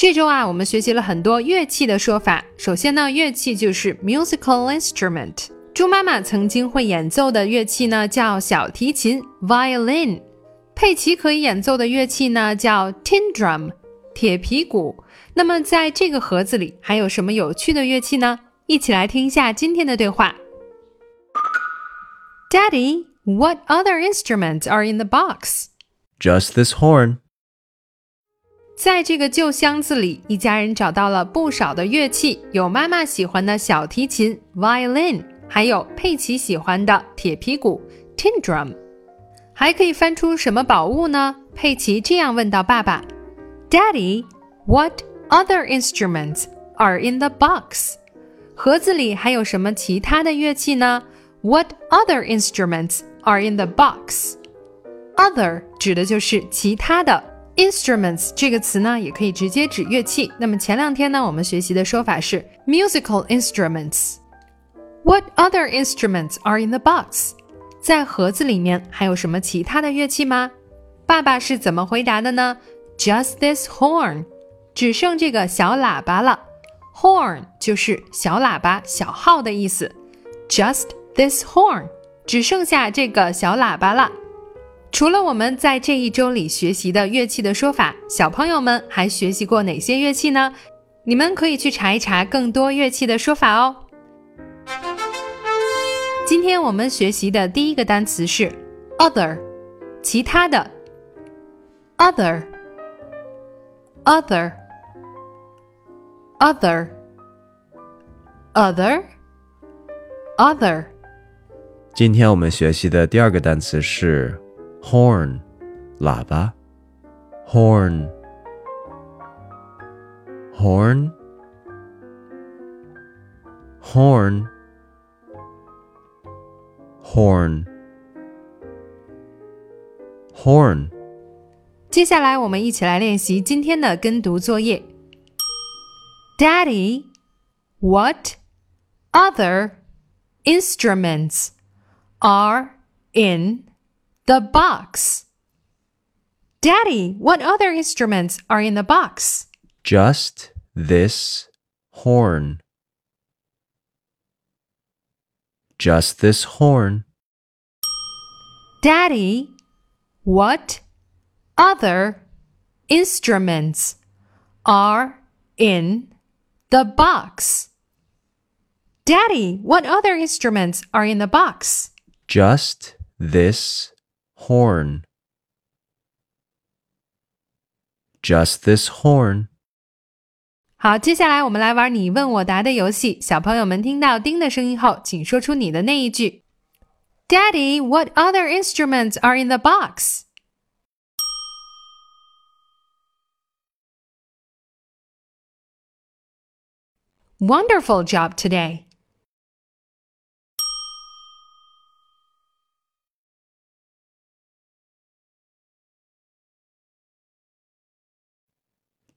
这周啊，我们学习了很多乐器的说法。首先呢，乐器就是 musical instrument。猪妈妈曾经会演奏的乐器呢，叫小提琴 violin。佩奇可以演奏的乐器呢，叫 tin drum 铁皮鼓。那么在这个盒子里还有什么有趣的乐器呢？一起来听一下今天的对话。Daddy, what other instruments are in the box? Just this horn. 在这个旧箱子里，一家人找到了不少的乐器，有妈妈喜欢的小提琴 （violin），还有佩奇喜欢的铁皮鼓 （tin drum）。还可以翻出什么宝物呢？佩奇这样问到爸爸：“Daddy, what other instruments are in the box？” 盒子里还有什么其他的乐器呢？What other instruments are in the box? Other 指的就是其他的。Instruments 这个词呢，也可以直接指乐器。那么前两天呢，我们学习的说法是 musical instruments。What other instruments are in the box？在盒子里面还有什么其他的乐器吗？爸爸是怎么回答的呢？Just this horn，只剩这个小喇叭了。Horn 就是小喇叭、小号的意思。Just this horn，只剩下这个小喇叭了。除了我们在这一周里学习的乐器的说法，小朋友们还学习过哪些乐器呢？你们可以去查一查更多乐器的说法哦。今天我们学习的第一个单词是 other，其他的。other，other，other，other other。今天我们学习的第二个单词是 horn，喇叭，horn。horn horn horn horn 接下来我们一起来练习今天的跟读作业。Daddy, what other instruments are in The box? Daddy, what other instruments are in the box? just this horn just this horn Daddy, what other instruments are in the box? Daddy, what other instruments are in the box? just this horn just this horn 好，接下来我们来玩你问我答的游戏。小朋友们听到“叮”的声音后，请说出你的那一句。Daddy, what other instruments are in the box? Wonderful job today.